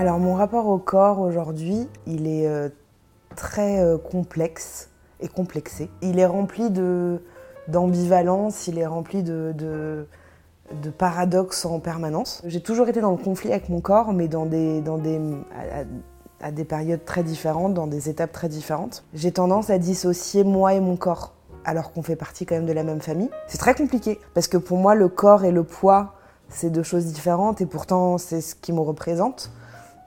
Alors, mon rapport au corps aujourd'hui, il est euh, très euh, complexe et complexé. Il est rempli de, d'ambivalence, il est rempli de, paradoxes en permanence. J'ai toujours été dans le conflit avec mon corps, mais dans des, dans à des périodes très différentes, dans des étapes très différentes. J'ai tendance à dissocier moi et mon corps, alors qu'on fait partie quand même de la même famille. C'est très compliqué, parce que pour moi, le corps et le poids, c'est deux choses différentes, et pourtant, c'est ce qui me représente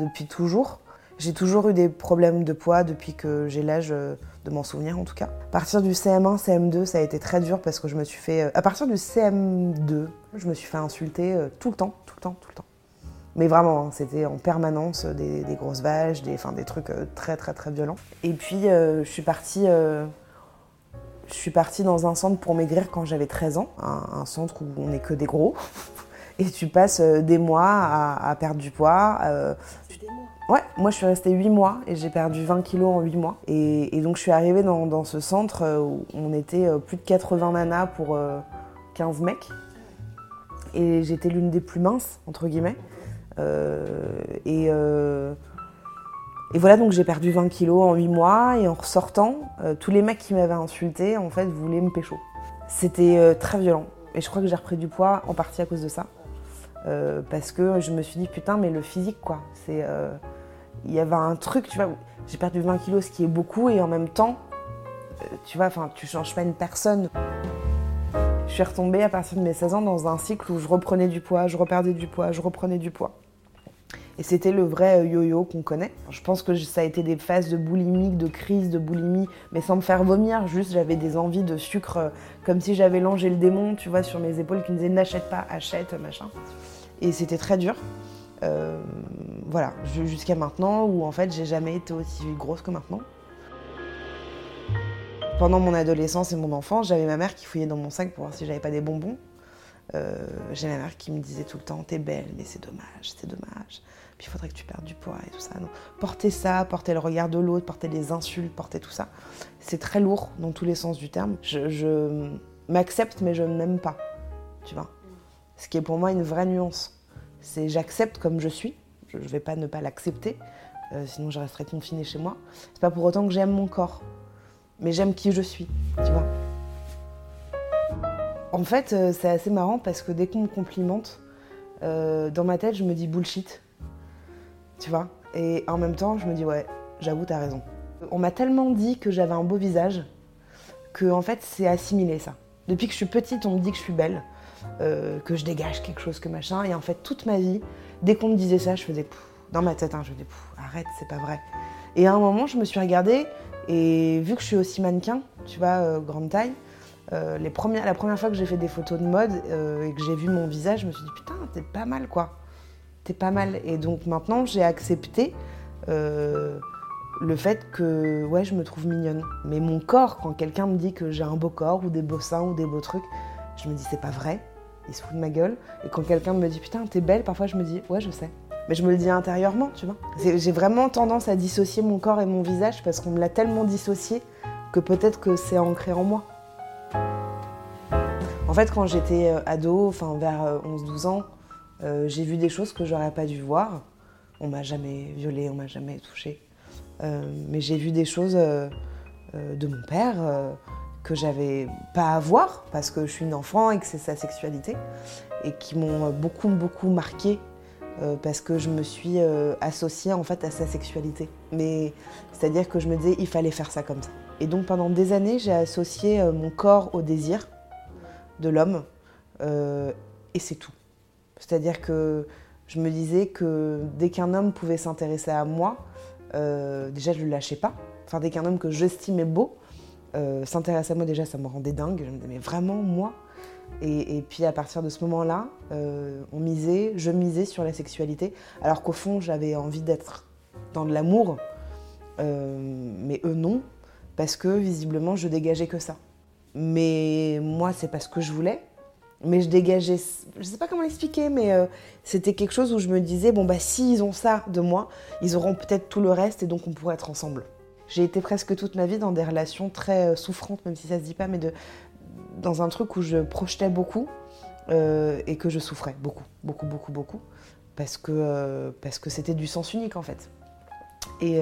depuis toujours. J'ai toujours eu des problèmes de poids depuis que j'ai l'âge euh, de m'en souvenir en tout cas. À partir du CM1, CM2, ça a été très dur parce que je me suis fait... euh, À partir du CM2, je me suis fait insulter euh, tout le temps, tout le temps, tout le temps. Mais vraiment, hein, c'était en permanence des, grosses vaches, des, des trucs très très très violents. Et puis je suis partie... je suis partie dans un centre pour maigrir quand j'avais 13 ans, un, centre où on n'est que des gros. Et tu passes des mois à, perdre du poids. Ouais, moi je suis restée 8 mois et j'ai perdu 20 kilos en 8 mois. Et, donc je suis arrivée dans, ce centre euh, où on était euh, plus de 80 nanas pour euh, 15 mecs. Et j'étais l'une des plus minces, entre guillemets. Euh, et, euh, et voilà, donc j'ai perdu 20 kilos en 8 mois. Et en ressortant, euh, tous les mecs qui m'avaient insulté, en fait, voulaient me pécho. C'était euh, très violent. Et je crois que j'ai repris du poids en partie à cause de ça. Euh, parce que je me suis dit, putain, mais le physique, quoi. C'est. euh, il y avait un truc, tu vois, j'ai perdu 20 kilos, ce qui est beaucoup, et en même temps, euh, tu vois, enfin, tu changes pas une personne. Je suis retombée à partir de mes 16 ans dans un cycle où je reprenais du poids, je reperdais du poids, je reprenais du poids. Et c'était le vrai euh, yo-yo qu'on connaît. Je pense que ça a été des phases de boulimie, de crise de boulimie, mais sans me faire vomir, juste j'avais des envies de sucre, euh, comme si j'avais l'ange le démon, tu vois, sur mes épaules qui me disaient n'achète pas, achète, machin. Et c'était très dur. Euh, voilà, ju- jusqu'à maintenant où en fait j'ai jamais été aussi grosse que maintenant. Pendant mon adolescence et mon enfance, j'avais ma mère qui fouillait dans mon sac pour voir si j'avais pas des bonbons. J'ai ma mère qui me disait tout le temps T'es belle, mais c'est dommage, c'est dommage. Puis il faudrait que tu perdes du poids et tout ça. Porter ça, porter le regard de l'autre, porter les insultes, porter tout ça, c'est très lourd dans tous les sens du terme. Je, je m'accepte, mais je ne m'aime pas. Tu vois Ce qui est pour moi une vraie nuance. C'est j'accepte comme je suis. Je ne vais pas ne pas l'accepter, euh, sinon je resterai confinée chez moi. C'est pas pour autant que j'aime mon corps, mais j'aime qui je suis. Tu vois en fait, euh, c'est assez marrant parce que dès qu'on me complimente, euh, dans ma tête, je me dis bullshit. Et en même temps, je me dis ouais, j'avoue, t'as raison. On m'a tellement dit que j'avais un beau visage que en fait, c'est assimilé ça. Depuis que je suis petite, on me dit que je suis belle, euh, que je dégage quelque chose, que machin. Et en fait, toute ma vie, dès qu'on me disait ça, je faisais Pouf dans ma tête, hein, je faisais Pouf, arrête, c'est pas vrai. Et à un moment, je me suis regardée et vu que je suis aussi mannequin, tu vois, euh, grande taille, euh, la première fois que j'ai fait des photos de mode et que j'ai vu mon visage, je me suis dit putain, t'es pas mal quoi. Pas mal. Et donc maintenant, j'ai accepté euh, le fait que ouais, je me trouve mignonne. Mais mon corps, quand quelqu'un me dit que j'ai un beau corps ou des beaux seins ou des beaux trucs, je me dis c'est pas vrai. Il se fout de ma gueule. Et quand quelqu'un me dit putain, t'es belle, parfois je me dis ouais, je sais. Mais je me le dis intérieurement, tu vois. J'ai vraiment tendance à dissocier mon corps et mon visage parce qu'on me l'a tellement dissocié que peut-être que c'est ancré en moi. En fait, quand j'étais euh, ado, enfin vers euh, 11-12 ans, euh, j'ai vu des choses que j'aurais pas dû voir. On m'a jamais violée, on m'a jamais touchée. Euh, mais j'ai vu des choses euh, de mon père que j'avais pas à voir parce que je suis une enfant et que c'est sa sexualité et qui m'ont beaucoup beaucoup marqué euh, parce que je me suis associée en fait à sa sexualité. Mais c'est-à-dire que je me disais il fallait faire ça comme ça. Et donc pendant des années, j'ai associé mon corps au désir de l'homme et c'est tout. C'est-à-dire que je me disais que dès qu'un homme pouvait s'intéresser à moi, euh, déjà je le lâchais pas. Enfin, dès qu'un homme que j'estimais beau euh, s'intéresse à moi déjà, ça me rendait dingue. Je me disais, mais vraiment, moi? Et, puis à partir de ce moment-là, euh, on misait, je misais sur la sexualité, alors qu'au fond, j'avais envie d'être dans de l'amour, mais eux non, parce que visiblement, je dégageais que ça. Mais moi, c'est parce que je voulais, mais je dégageais, je sais pas comment l'expliquer, mais c'était quelque chose où je me disais, bon, bah, s'ils ont ça de moi, ils auront peut-être tout le reste et donc on pourrait être ensemble. J'ai été presque toute ma vie dans des relations très euh, souffrantes, même si ça se dit pas, mais dans un truc où je projetais beaucoup euh, et que je souffrais beaucoup, beaucoup, beaucoup, beaucoup, parce que euh, parce que c'était du sens unique en fait. Et,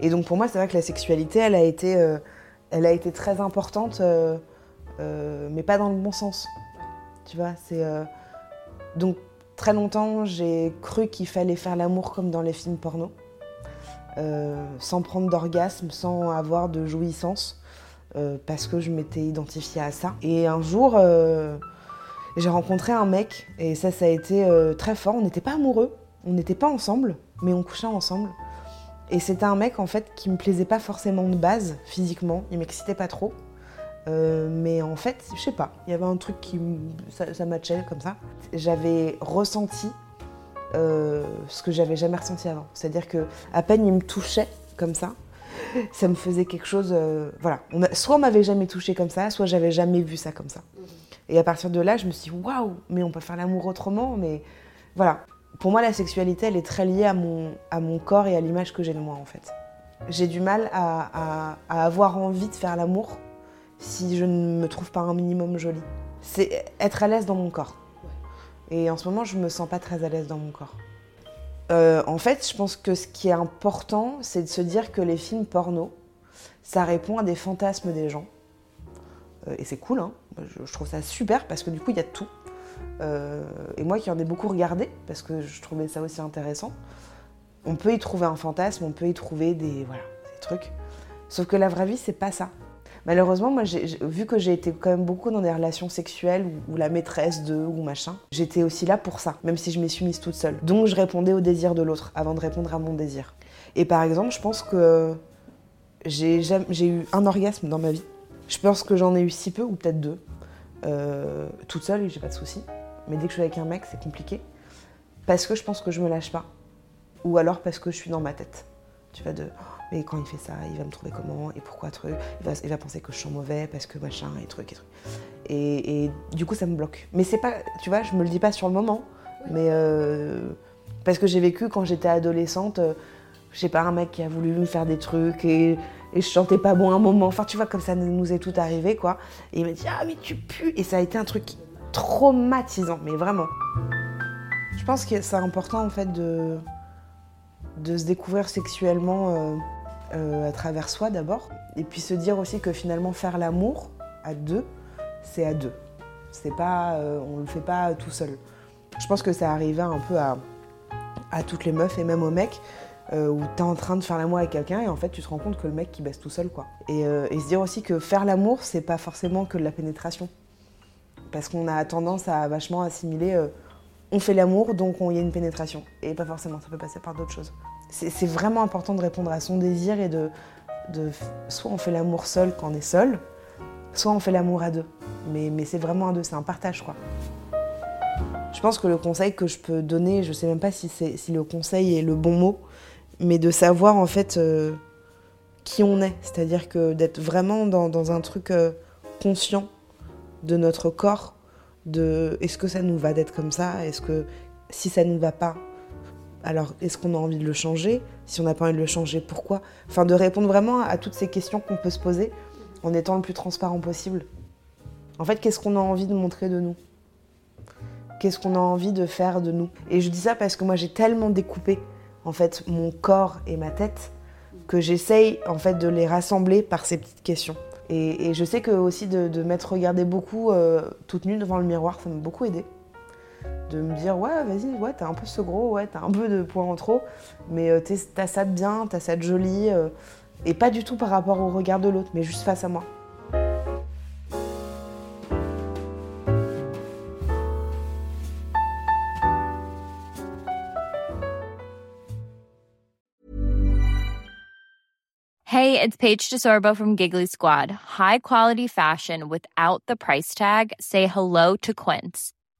et donc pour moi, c'est vrai que la sexualité, elle a été, elle a été très importante, mais pas dans le bon sens. Tu vois, c'est donc très longtemps, j'ai cru qu'il fallait faire l'amour comme dans les films porno. Euh, sans prendre d'orgasme, sans avoir de jouissance, euh, parce que je m'étais identifiée à ça. Et un jour, euh, j'ai rencontré un mec, et ça, ça a été très fort. On n'était pas amoureux, on n'était pas ensemble, mais on couchait ensemble. Et c'était un mec en fait qui me plaisait pas forcément de base physiquement, il m'excitait pas trop. Mais en fait, je sais pas, il y avait un truc qui ça, ça matchait comme ça. J'avais ressenti euh, ce que j'avais jamais ressenti avant. C'est-à-dire que à peine il me touchait comme ça, ça me faisait quelque chose. Euh, voilà, soit on m'avait jamais touché comme ça, soit j'avais jamais vu ça comme ça. Mhm. Et à partir de là, je me suis dit waouh, mais on peut faire l'amour autrement. Mais voilà, pour moi, la sexualité, elle est très liée à mon, à mon corps et à l'image que j'ai de moi en fait. J'ai du mal à, à, avoir envie de faire l'amour si je ne me trouve pas un minimum jolie. C'est être à l'aise dans mon corps. Et en ce moment, je me sens pas très à l'aise dans mon corps. Euh, en fait, je pense que ce qui est important, c'est de se dire que les films porno, ça répond à des fantasmes des gens. Euh, et c'est cool, hein. je, trouve ça super parce que du coup, il y a tout. Euh, et moi qui en ai beaucoup regardé, parce que je trouvais ça aussi intéressant, on peut y trouver un fantasme, on peut y trouver des, voilà, des trucs. Sauf que la vraie vie, c'est pas ça. Malheureusement, moi, vu que j'ai été quand même beaucoup dans des relations sexuelles ou, la maîtresse de ou machin, j'étais aussi là pour ça, même si je m'y suis mise toute seule. Donc je répondais au désir de l'autre avant de répondre à mon désir. Et par exemple, je pense que j'ai eu un orgasme dans ma vie. Je pense que j'en ai eu si peu, ou peut-être deux, euh, toute seule j'ai pas de soucis. Mais dès que je suis avec un mec, c'est compliqué. Parce que je pense que je me lâche pas. Ou alors parce que je suis dans ma tête. Tu vas de mais quand il fait ça, il va me trouver comment et pourquoi truc. Il va, penser que je sens mauvais parce que machin et truc et truc. Et, du coup, ça me bloque. Mais c'est pas, tu vois, je me le dis pas sur le moment, mais euh, parce que j'ai vécu quand j'étais adolescente, euh, je sais pas, un mec qui a voulu me faire des trucs et, et je chantais pas bon un moment. Enfin, tu vois, comme ça nous est tout arrivé, quoi. Et il m'a dit, ah, mais tu pues. Et ça a été un truc traumatisant, mais vraiment. Je pense que c'est important, en fait, de, de se découvrir sexuellement. Euh, euh, à travers soi d'abord, et puis se dire aussi que finalement faire l'amour à deux, c'est à deux. C'est pas, euh, on le fait pas tout seul. Je pense que ça arrivait un peu à, toutes les meufs et même aux mecs, euh, où tu es en train de faire l'amour avec quelqu'un et en fait tu te rends compte que le mec qui baisse tout seul quoi. Et, et se dire aussi que faire l'amour c'est pas forcément que de la pénétration. Parce qu'on a tendance à vachement assimiler on fait l'amour donc il y a une pénétration. Et pas forcément, ça peut passer par d'autres choses c'est vraiment important de répondre à son désir et de, soit on fait l'amour seul quand on est seul, soit on fait l'amour à deux. Mais, c'est vraiment à deux, c'est un partage quoi. Je pense que le conseil que je peux donner, je sais même pas si, si le conseil est le bon mot, mais de savoir en fait euh, qui on est. C'est-à-dire que d'être vraiment dans, un truc euh, conscient de notre corps, de est-ce que ça nous va d'être comme ça, est-ce que si ça ne nous va pas, alors est-ce qu'on a envie de le changer? Si on n'a pas envie de le changer, pourquoi? Enfin, de répondre vraiment à toutes ces questions qu'on peut se poser en étant le plus transparent possible. En fait, qu'est-ce qu'on a envie de montrer de nous? Qu'est-ce qu'on a envie de faire de nous? Et je dis ça parce que moi j'ai tellement découpé en fait mon corps et ma tête que j'essaye en fait de les rassembler par ces petites questions. Et, je sais que aussi de, m'être regardée beaucoup euh, toute nue devant le miroir, ça m'a beaucoup aidé de me dire ouais vas-y ouais t'as un peu ce gros ouais t'as un peu de poids en trop mais euh, t'as ça de bien t'as ça de joli euh, et pas du tout par rapport au regard de l'autre mais juste face à moi Hey, it's Paige DeSorbo from Giggly Squad. High quality fashion without the price tag. Say hello to Quince.